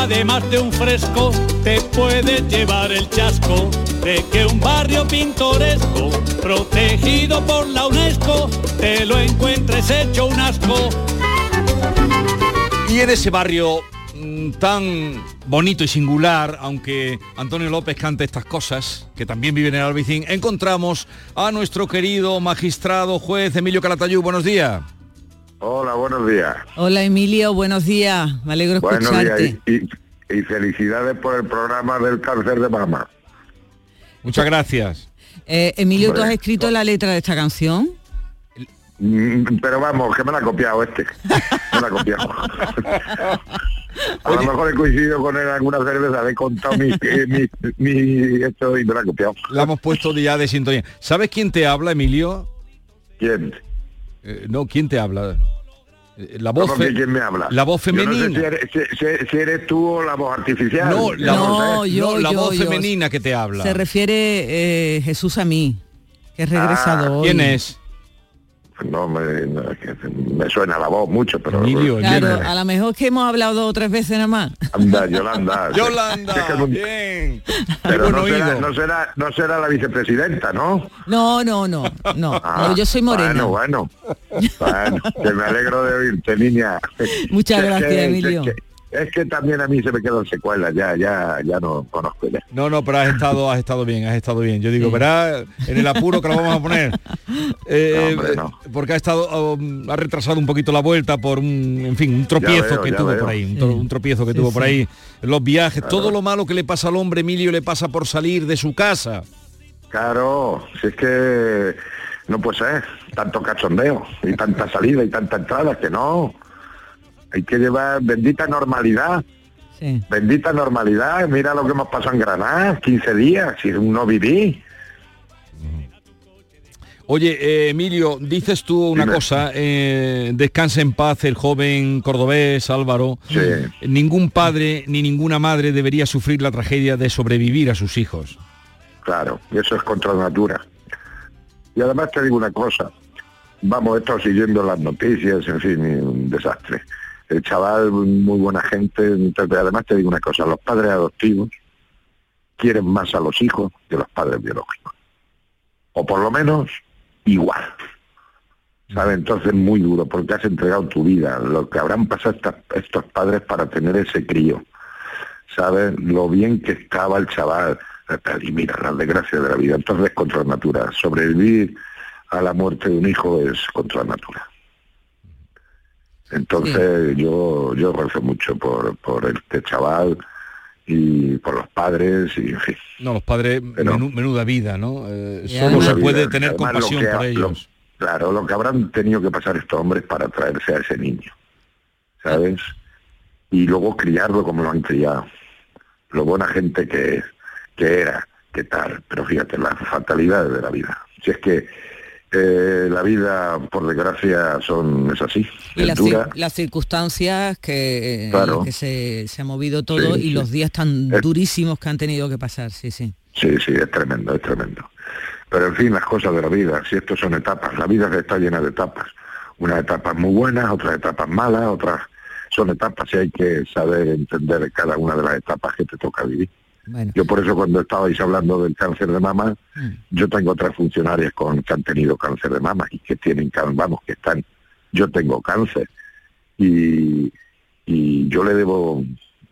Culpa de un fresco te puedes llevar el chasco de que un barrio pintoresco protegido por la UNESCO te lo encuentres hecho un asco. Y en ese barrio mm, tan bonito y singular, aunque Antonio López cante estas cosas, que también vive en el Albicín, encontramos a nuestro querido magistrado juez Emilio Calatayud. Buenos días. Hola, buenos días. Hola Emilio, buenos días. Me alegro Buenos escucharte. días y, y- y felicidades por el programa del cáncer de mama. Muchas gracias. Eh, Emilio, ¿tú has escrito la letra de esta canción? Mm, Pero vamos, que me la ha copiado este. Me la ha copiado. <laughs> A lo mejor he coincidido con él en alguna cerveza, le he contado mi, eh, mi, mi- esto y me la ha copiado. La hemos puesto ya de sintonía. ¿Sabes quién te habla, Emilio? ¿Quién? Eh, no, ¿quién te habla? Eh, La voz, ¿Cómo que fe- quién me habla? la voz Yo no sé femenina. si, eres, si- si- si eres tú o la voz artificial. No, la, voz, sé. yo, no, la yo, voz yo. femenina que te habla. Se refiere eh, Jesús a mí, que es regresado Ah, hoy. ¿Quién es? No, me, no, es que me suena la voz mucho, pero... Claro, a lo mejor que hemos hablado dos o tres veces nada más. Anda, Yolanda. <laughs> Yolanda, Es que no- bien. Pero no será, no, será, no será la vicepresidenta, ¿no? No, no, no, no, Ah, no, yo soy morena. Bueno, bueno. Bueno, que me alegro de oírte, niña. Muchas Es gracias, Emilio. Es que, es que también a mí se me quedan secuelas, ya, ya, ya no conozco ya. No, no, pero has estado, has estado bien, has estado bien. Yo digo, verás, en el apuro que lo vamos a poner. <laughs> Eh, No, hombre, no. Porque ha estado, um, ha retrasado un poquito la vuelta por un, en fin, un tropiezo veo, que tuvo veo. por ahí, un, tro- un tropiezo que tuvo por ahí, los viajes, todo lo malo que le pasa al hombre, Emilio, le pasa por salir de su casa. Claro, si es que no puede ser tanto cachondeo y tanta salida y tanta entrada, que no. Hay que llevar bendita normalidad. Bendita normalidad. Mira lo que hemos pasado en Granada, 15 días, si no viví. Oye, eh, Emilio, dices tú una Dime. cosa, eh, descansa en paz el joven cordobés Álvaro. Ningún padre ni ninguna madre debería sufrir la tragedia de sobrevivir a sus hijos. Claro, y eso es contra natura. Y además te digo una cosa, vamos, he estado siguiendo las noticias, en fin, un desastre. El chaval, muy buena gente, además te digo una cosa, los padres adoptivos quieren más a los hijos que los padres biológicos. O por lo menos igual. ¿Sabes? Entonces muy duro, porque has entregado tu vida, lo que habrán pasado estos padres para tener ese crío. ¿Sabes? Lo bien que estaba el chaval. Y mira, las desgracias de la vida. Entonces es contra la natura. Sobrevivir a la muerte de un hijo es contra la natura. Entonces yo yo rezo mucho por, por este chaval y por los padres y en fin. No, los padres, Pero- menú- menuda vida, ¿no? Eh, solo se puede vida. tener Además, compasión por lo- ellos. claro, lo que habrán tenido que pasar estos hombres para traerse a ese niño, ¿sabes? Y luego criarlo como lo han criado. Lo buena gente que es, que era, que tal. Pero fíjate, las fatalidades de la vida. Si es que eh, la vida, por desgracia, son es así. Y las, dura. cir- las circunstancias que, Claro. que se, se ha movido todo Sí, y sí. los días tan Es- durísimos que han tenido que pasar, sí, sí. Sí, sí, es tremendo, es tremendo. Pero en fin, las cosas de la vida, si esto son etapas, la vida está llena de etapas. Unas etapas muy buenas, otras etapas malas, otras son etapas y hay que saber entender cada una de las etapas que te toca vivir. Yo por eso cuando estabais hablando del cáncer de mama, yo tengo otras funcionarias con, que han tenido cáncer de mama y que tienen, can- vamos, que están, yo tengo cáncer y, y yo le debo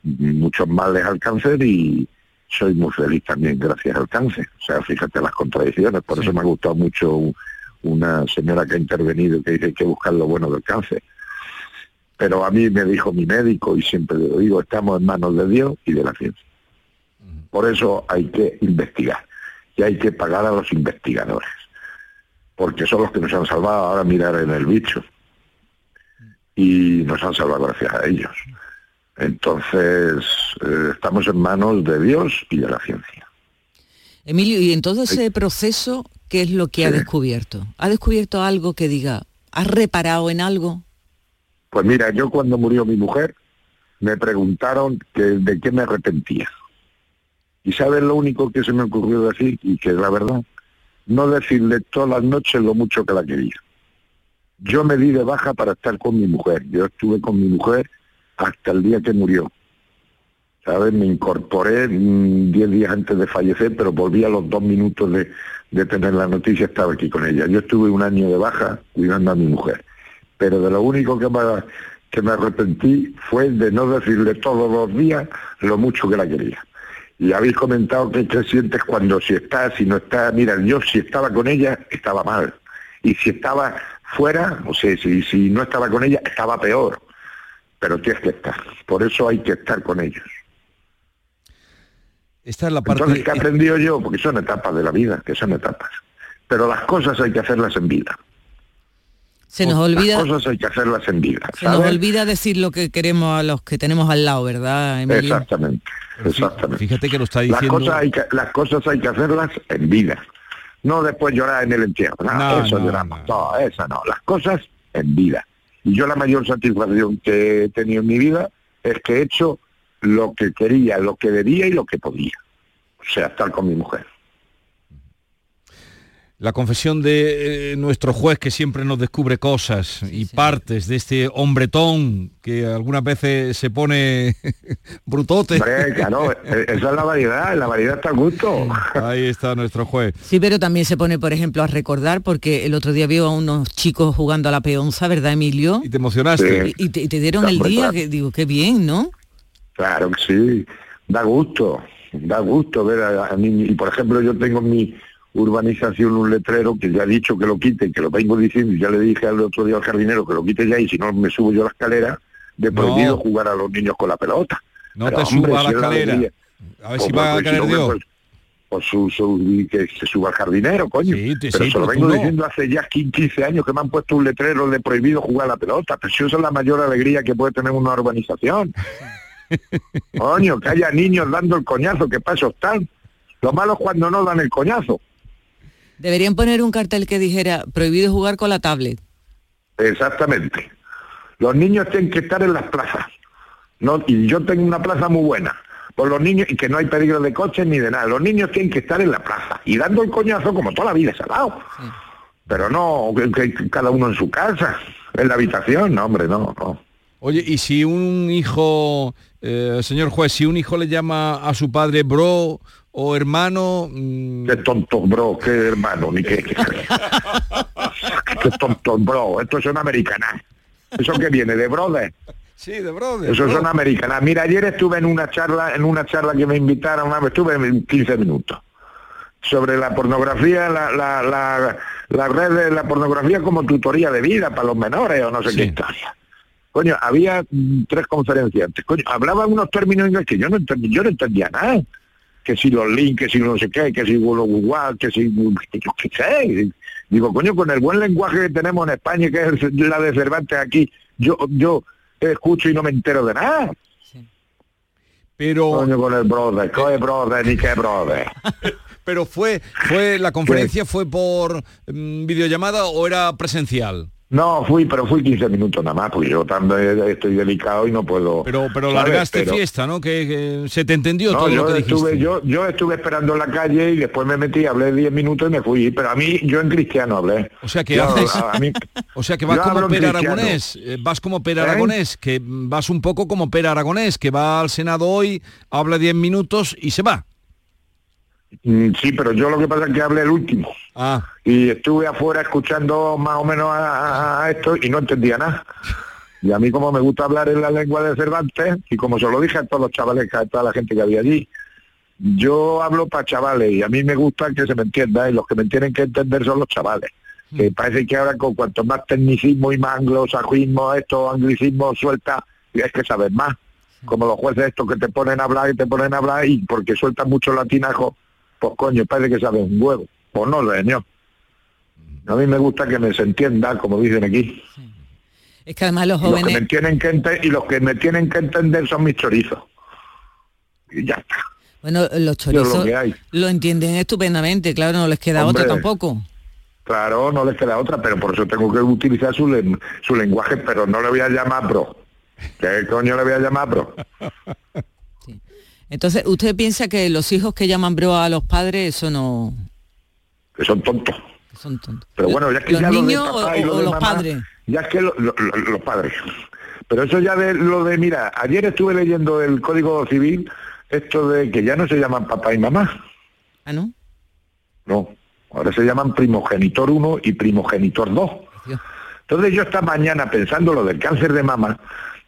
muchos males al cáncer y soy muy feliz también gracias al cáncer. O sea, fíjate las contradicciones, por eso me ha gustado mucho un- una señora que ha intervenido y que dice que hay que buscar lo bueno del cáncer. Pero a mí me dijo mi médico y siempre le digo, estamos en manos de Dios y de la ciencia. Por eso hay que investigar y hay que pagar a los investigadores, porque son los que nos han salvado. Ahora mirar en el bicho y nos han salvado gracias a ellos. Entonces, eh, estamos en manos de Dios y de la ciencia. Emilio, y en todo ese proceso, ¿qué es lo que ha descubierto? ¿Ha descubierto algo que diga, ¿has reparado en algo? Pues mira, yo cuando murió mi mujer, me preguntaron que de qué me arrepentía. Y sabes lo único que se me ocurrió decir, y que es la verdad, no decirle todas las noches lo mucho que la quería. Yo me di de baja para estar con mi mujer. Yo estuve con mi mujer hasta el día que murió. ¿Sabes? Me incorporé mm, diez días antes de fallecer, pero volví a los dos minutos de, tener la noticia, estaba aquí con ella. Yo estuve un año de baja cuidando a mi mujer. Pero de lo único que me, que me arrepentí fue de no decirle todos los días lo mucho que la quería. Y habéis comentado que qué sientes cuando si estás, si no estás. Mira, yo si estaba con ella, estaba mal. Y si estaba fuera, o sea, si, si no estaba con ella, estaba peor. Pero tienes que estar. Por eso hay que estar con ellos. Esta es la parte... Entonces, ¿qué he aprendido yo? Porque son etapas de la vida, que son etapas. Pero las cosas hay que hacerlas en vida. Se nos olvida, Las cosas hay que hacerlas en vida. se nos olvida decir lo que queremos a los que tenemos al lado, ¿verdad, Emilio? Exactamente, exactamente. Fíjate que lo está Las diciendo... cosas, hay que, las cosas hay que hacerlas en vida. No después llorar en el entierro. No, No, eso no, lloramos. No, eso no. Las cosas en vida. Y yo la mayor satisfacción que he tenido en mi vida es que he hecho lo que quería, lo que debía y lo que podía. O sea, estar con mi mujer. La confesión de eh, nuestro juez que siempre nos descubre cosas y partes de este hombretón que algunas veces se pone <laughs> brutote. Hombre, claro, e- esa es la variedad, la variedad está a gusto. <laughs> Ahí está nuestro juez. Sí, pero también se pone, por ejemplo, a recordar, porque el otro día vio a unos chicos jugando a la peonza, ¿verdad, Emilio? Y te emocionaste. Sí. Y, te, y te dieron el día, claro. que digo, qué bien, ¿no? Claro que sí, da gusto, da gusto ver a, a mí. Y por ejemplo, yo tengo en mi urbanización un letrero que ya he dicho que lo quite, que lo vengo diciendo, y ya le dije al otro día al jardinero que lo quite ya y si no me subo yo a la escalera, de No. prohibido jugar a los niños con la pelota. No Pero, te hombre, suba a la escalera. A ver Pues, si va a pues, caer Dios. pues, pues su, su- que se suba al jardinero, coño. Sí, te- pero sí, se lo vengo no. diciendo hace ya 15 años que me han puesto un letrero de prohibido jugar a la pelota. Pero si eso es la mayor alegría que puede tener una urbanización. <laughs> Coño, que haya niños dando el coñazo, que paso están. Lo malo es cuando no dan el coñazo. Deberían poner un cartel que dijera, prohibido jugar con la tablet. Exactamente. Los niños tienen que estar en las plazas. No, y yo tengo una plaza muy buena. Por los niños, y que no hay peligro de coches ni de nada. Los niños tienen que estar en la plaza. Y dando el coñazo como toda la vida dado. Pero no, que, que cada uno en su casa, en la habitación. No, hombre, no, no. Oye, y si un hijo, eh, señor juez, si un hijo le llama a su padre bro o hermano... mm, Qué tonto, bro, qué hermano, ni qué. qué, qué tonto, bro. Esto es una americana. ¿Eso que viene? ¿De brother? Sí, de brother. Eso bro. son americanas. Mira, ayer estuve en una charla, en una charla que me invitaron, una vez, estuve en 15 minutos, sobre la pornografía, la, la, la, la red de la pornografía como tutoría de vida para los menores o no sé qué historia. Coño, había mm, tres conferenciantes. Coño, hablaban unos términos en que yo no entendía, yo no entendía nada. Que si los links, que si no sé qué, que si los Google, que si yo qué sé. Digo, coño, con el buen lenguaje que tenemos en España, que es la de Cervantes aquí, yo, yo escucho y no me entero de nada. Pero... Coño, con el brother, ¿qué brother ni qué brother? <laughs> Pero fue, fue la conferencia fue por mm, videollamada o era presencial. No, fui, pero fui 15 minutos nada más, porque yo también estoy delicado y no puedo... Pero, pero ¿sabes? largaste Pero- fiesta, ¿no? Que, que se te entendió No, todo lo yo que estuve, dijiste. yo, yo estuve esperando en la calle y después me metí, hablé 10 minutos y me fui. Pero a mí, yo en cristiano hablé. O sea que Yo, haces- a- a mí- <laughs> O sea que vas como cristiano. Aragonés, eh, vas como Pera ¿Eh? Aragonés, que vas un poco como Pera Aragonés, que va al Senado hoy, habla 10 minutos y se va. Mm, Sí, pero yo lo que pasa es que hablé el último. Ah. Y estuve afuera escuchando más o menos a, esto y no entendía nada. Y a mí como me gusta hablar en la lengua de Cervantes, y como se lo dije a todos los chavales, a toda la gente que había allí, yo hablo para chavales y a mí me gusta que se me entienda y los que me tienen que entender son los chavales. Que parece que ahora con cuanto más tecnicismo y más anglosajismo, esto, anglicismo suelta, es que sabes más. Como los jueces estos que te ponen a hablar y te ponen a hablar y porque sueltan mucho latinajo, pues coño, parece que sabes un huevo. Pues no, señor. A mí me gusta que me se entienda, como dicen aquí. Es que además los Los que jóvenes... me tienen que ente- y los que me tienen que entender son mis chorizos. Y ya está. Bueno, los lo chorizos lo entienden estupendamente, claro, no les queda otra tampoco. Claro, no les queda otra, pero por eso tengo que utilizar su, su lenguaje, pero no le voy a llamar bro. ¿Qué coño le voy a llamar bro? Entonces, ¿usted piensa que los hijos que llaman bro a los padres, eso no... Que son tontos. que son tontos? Pero bueno, ya es que ¿Los ya lo de niños papá o- y lo o de los mamá, padres? Ya es que lo- lo- lo- los padres. Pero eso ya de lo de, mira, ayer estuve leyendo el Código Civil, esto de que ya no se llaman papá y mamá. ¿Ah, no? No, ahora se llaman primogenitor 1 y primogenitor 2. Entonces yo esta mañana pensando lo del cáncer de mama,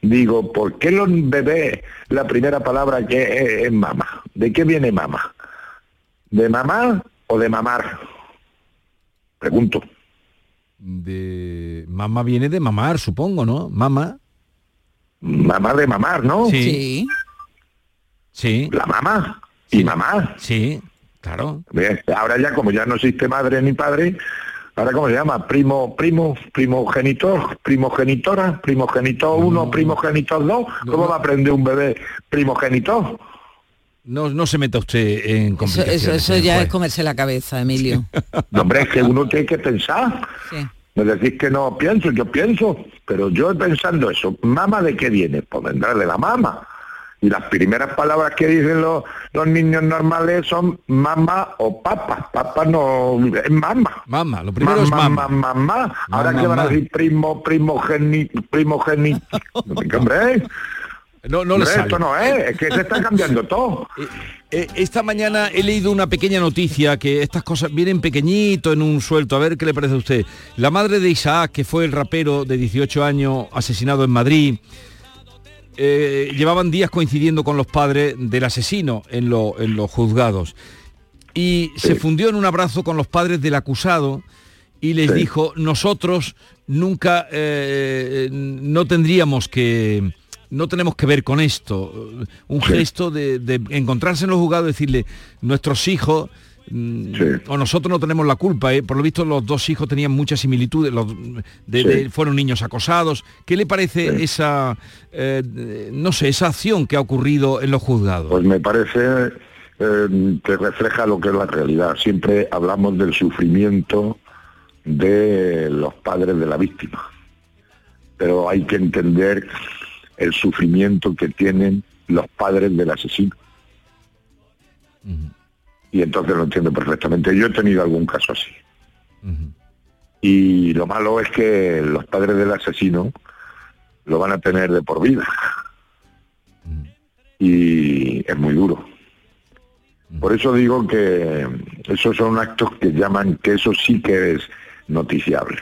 digo, ¿por qué los bebés la primera palabra que es, es mama? ¿De qué viene mama? ¿De mamá o de mamar? Pregunto. De mamá viene de mamar, supongo, ¿no? Mamá. Mamá de mamar, ¿no? Sí. Sí. La mamá y mamá. Sí, claro. Bien, ahora ya como ya no existe madre ni padre, ahora cómo se llama, primo, primo, primogenitor, primogenitora, primogenitor 1, primogenitor 2, ¿cómo va a aprender un bebé primogenitor? No, no se meta usted en Eso, complicaciones. eso, eso ya es comerse la cabeza, Emilio. <laughs> No, hombre, es que uno tiene que pensar. Sí. Me decís que no pienso, yo pienso, pero yo pensando eso, ¿mama de qué viene? Pues vendrá de la mama. Y las primeras palabras que dicen los, los niños normales son mamá o papa. Papa no es mamá. Mamá, lo primero es mamá. mamá. mamá. Ahora Mamá, que van a mamá. decir primo, primogeni, primogeni. <laughs> hombre, No, no le hombre, sale. esto no es, es que se está cambiando todo. Eh, esta mañana he leído una pequeña noticia que estas cosas vienen pequeñito en un suelto. A ver qué le parece a usted. La madre de Isaac, que fue el rapero de 18 años asesinado en Madrid, eh, llevaban días coincidiendo con los padres del asesino en, lo- en los juzgados. Y se fundió en un abrazo con los padres del acusado y les Sí. dijo, nosotros nunca eh, no tendríamos que no tenemos que ver con esto. Un gesto de, de encontrarse en los juzgados y decirle, nuestros hijos mm, o nosotros no tenemos la culpa. ¿eh? Por lo visto los dos hijos tenían muchas similitudes, los- de- fueron niños acosados. ¿Qué le parece esa, eh, no sé, esa acción que ha ocurrido en los juzgados? Pues me parece eh, que refleja lo que es la realidad. Siempre hablamos del sufrimiento de los padres de la víctima, pero hay que entender el sufrimiento que tienen los padres del asesino. Y entonces lo entiendo perfectamente. Yo he tenido algún caso así. Y lo malo es que los padres del asesino lo van a tener de por vida. Y es muy duro. Por eso digo que esos son actos que llaman, que eso sí que es noticiable.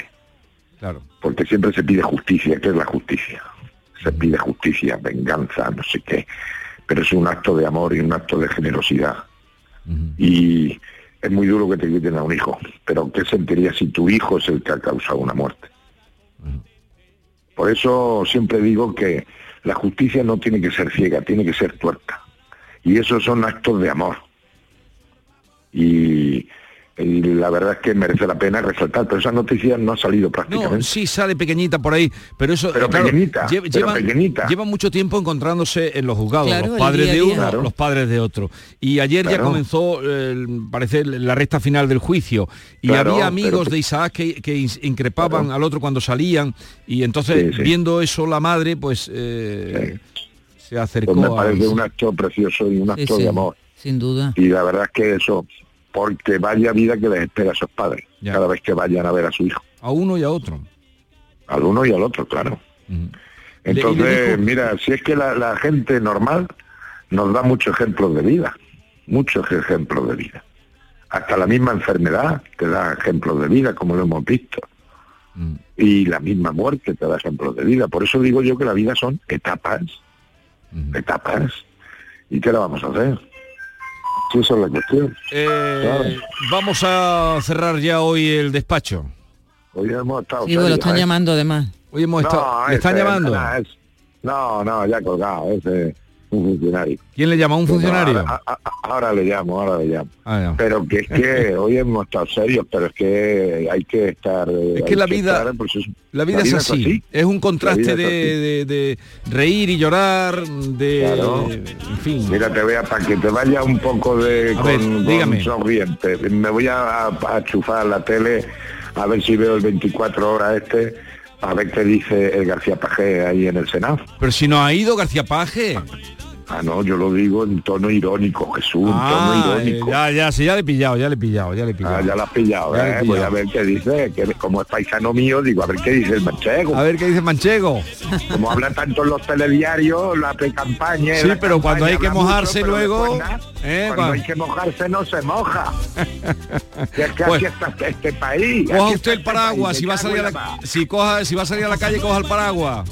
Claro. Porque siempre se pide justicia, ¿qué es la justicia? Se pide justicia, venganza, no sé qué. Pero es un acto de amor y un acto de generosidad. Y es muy duro que te quiten a un hijo. Pero ¿qué sentirías si tu hijo es el que ha causado una muerte? Por eso siempre digo que la justicia no tiene que ser ciega, tiene que ser tuerta. Y esos son actos de amor. Y y la verdad es que merece la pena resaltar, pero esa noticia no ha salido prácticamente. No, sí sale pequeñita por ahí, pero eso Pero claro, pequeñita, lle- pero llevan, pequeñita. llevan mucho tiempo encontrándose en los juzgados, Claro, los padres día a de uno, Claro. los padres de otro. Y ayer ya comenzó, eh, parece, la recta final del juicio. Y Claro, había amigos pero- de Isaac que, increpaban al otro cuando salían. Y entonces, Sí, sí. viendo eso la madre, pues eh, se acercó Pues me a... parece un acto precioso y un Sí, acto sí, de amor. Sin duda. Y la verdad es que eso, porque vaya vida que les espera a esos padres, cada vez que vayan a ver a su hijo. A uno y a otro. Al uno y al otro, claro. Entonces, mira, si es que la, la gente normal nos da muchos ejemplos de vida, muchos ejemplos de vida. Hasta la misma enfermedad te da ejemplos de vida, como lo hemos visto. Mm. Y la misma muerte te da ejemplos de vida. Por eso digo yo que la vida son etapas, etapas. ¿Y qué la vamos a hacer? Sí, esa es la cuestión. Eh, Claro. Vamos a cerrar ya hoy el despacho. Hoy hemos estado Sí, bueno, lo están llamando además. Hoy hemos estado... ¿Le están ese, llamando? es- no, no, ya colgado, ese un funcionario. ¿Quién le llama? ¿Un funcionario? Ahora, a- a- ahora le llamo, ahora le llamo. Ah. Pero que es que <laughs> hoy hemos estado serios, pero es que hay que estar... eh, Es que la vida, estar, pues es- la vida es así. Es un contraste de, reír y llorar, de... Claro. En fin. Mira, te voy a, para que te vaya un poco de A con, ver, con dígame. sonriente. Me voy a, a chufar la tele a ver si veo el 24 horas este, a ver qué dice el García Pajé ahí en el Senado. Pero si no ha ido García Paje. Ah, no, yo lo digo en tono irónico, Jesús, en Ah, tono eh, irónico. ya, ya, sí, ya le he pillado, ya le he pillado, ya le he pillado. Ah, ya lo has pillado, Ya ¿eh? pillado. Voy a ver qué dice, que como es paisano mío, digo, a ver qué dice el manchego. A ver qué dice Manchego. Como habla tanto en los telediarios, la pre-campaña... Sí, la pero cuando hay que mucho, mojarse luego, eh, cuando hay que mojarse no se moja. <laughs> Que es que Pues- así está este país. Coja usted el este paraguas, país, si va a salir a en la, si coja, si va a salir a la calle, coja el paraguas.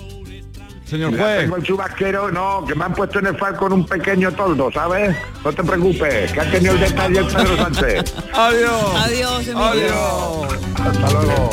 Señor juez. tengo el chubasquero, no, que me han puesto en el far con un pequeño toldo, ¿sabes? No te preocupes, que ha tenido el detalle el Pedro Sánchez. Adiós. Adiós, Emilio. Adiós. Hasta luego.